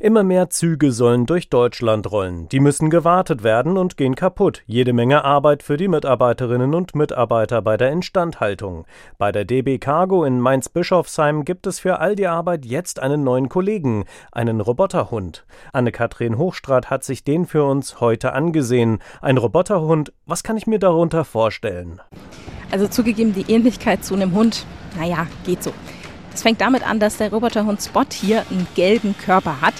Immer mehr Züge sollen durch Deutschland rollen. Die müssen gewartet werden und gehen kaputt. Jede Menge Arbeit für die Mitarbeiterinnen und Mitarbeiter bei der Instandhaltung. Bei der DB Cargo in Mainz-Bischofsheim gibt es für all die Arbeit jetzt einen neuen Kollegen, einen Roboterhund. Anne-Kathrin Hochstrat hat sich den für uns heute angesehen. Ein Roboterhund, was kann ich mir darunter vorstellen? Also zugegeben, die Ähnlichkeit zu einem Hund, naja, geht so. Es fängt damit an, dass der Roboterhund Spot hier einen gelben Körper hat.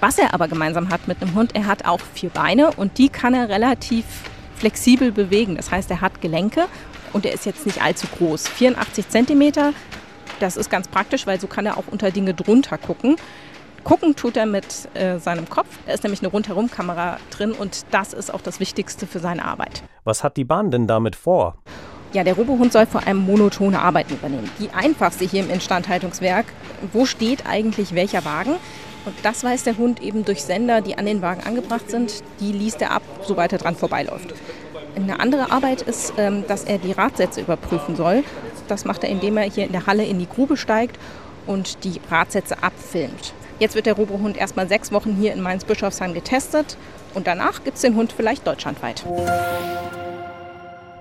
Was er aber gemeinsam hat mit einem Hund, er hat auch vier Beine und die kann er relativ flexibel bewegen. Das heißt, er hat Gelenke und er ist jetzt nicht allzu groß. 84 Zentimeter, das ist ganz praktisch, weil so kann er auch unter Dinge drunter gucken. Gucken tut er mit äh, seinem Kopf. Da ist nämlich eine Rundherumkamera drin und das ist auch das Wichtigste für seine Arbeit. Was hat die Bahn denn damit vor? Ja, der Robohund soll vor allem monotone Arbeiten übernehmen. Die einfachste hier im Instandhaltungswerk. Wo steht eigentlich welcher Wagen? Und das weiß der Hund eben durch Sender, die an den Wagen angebracht sind. Die liest er ab, sobald er dran vorbeiläuft. Eine andere Arbeit ist, ähm, dass er die Radsätze überprüfen soll. Das macht er, indem er hier in der Halle in die Grube steigt und die Radsätze abfilmt. Jetzt wird der Robohund erstmal sechs Wochen hier in Mainz-Bischofsheim getestet und danach gibt es den Hund vielleicht deutschlandweit.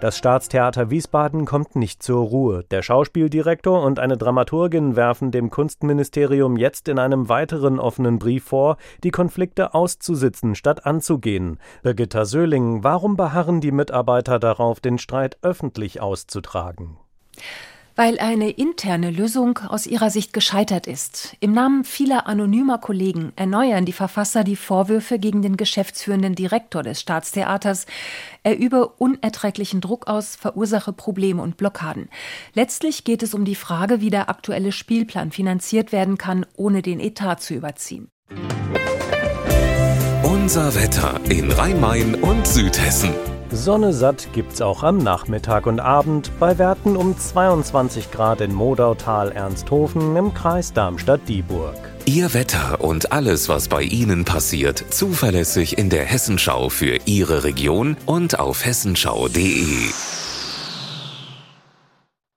Das Staatstheater Wiesbaden kommt nicht zur Ruhe. Der Schauspieldirektor und eine Dramaturgin werfen dem Kunstministerium jetzt in einem weiteren offenen Brief vor, die Konflikte auszusitzen statt anzugehen. Birgitta Söhling, warum beharren die Mitarbeiter darauf, den Streit öffentlich auszutragen? Weil eine interne Lösung aus ihrer Sicht gescheitert ist. Im Namen vieler anonymer Kollegen erneuern die Verfasser die Vorwürfe gegen den geschäftsführenden Direktor des Staatstheaters. Er übe unerträglichen Druck aus, verursache Probleme und Blockaden. Letztlich geht es um die Frage, wie der aktuelle Spielplan finanziert werden kann, ohne den Etat zu überziehen. Unser Wetter in Rhein-Main und Südhessen. Sonne satt gibt's auch am Nachmittag und Abend bei Werten um 22 Grad in Modautal Ernsthofen im Kreis Darmstadt-Dieburg. Ihr Wetter und alles, was bei Ihnen passiert, zuverlässig in der Hessenschau für Ihre Region und auf hessenschau.de.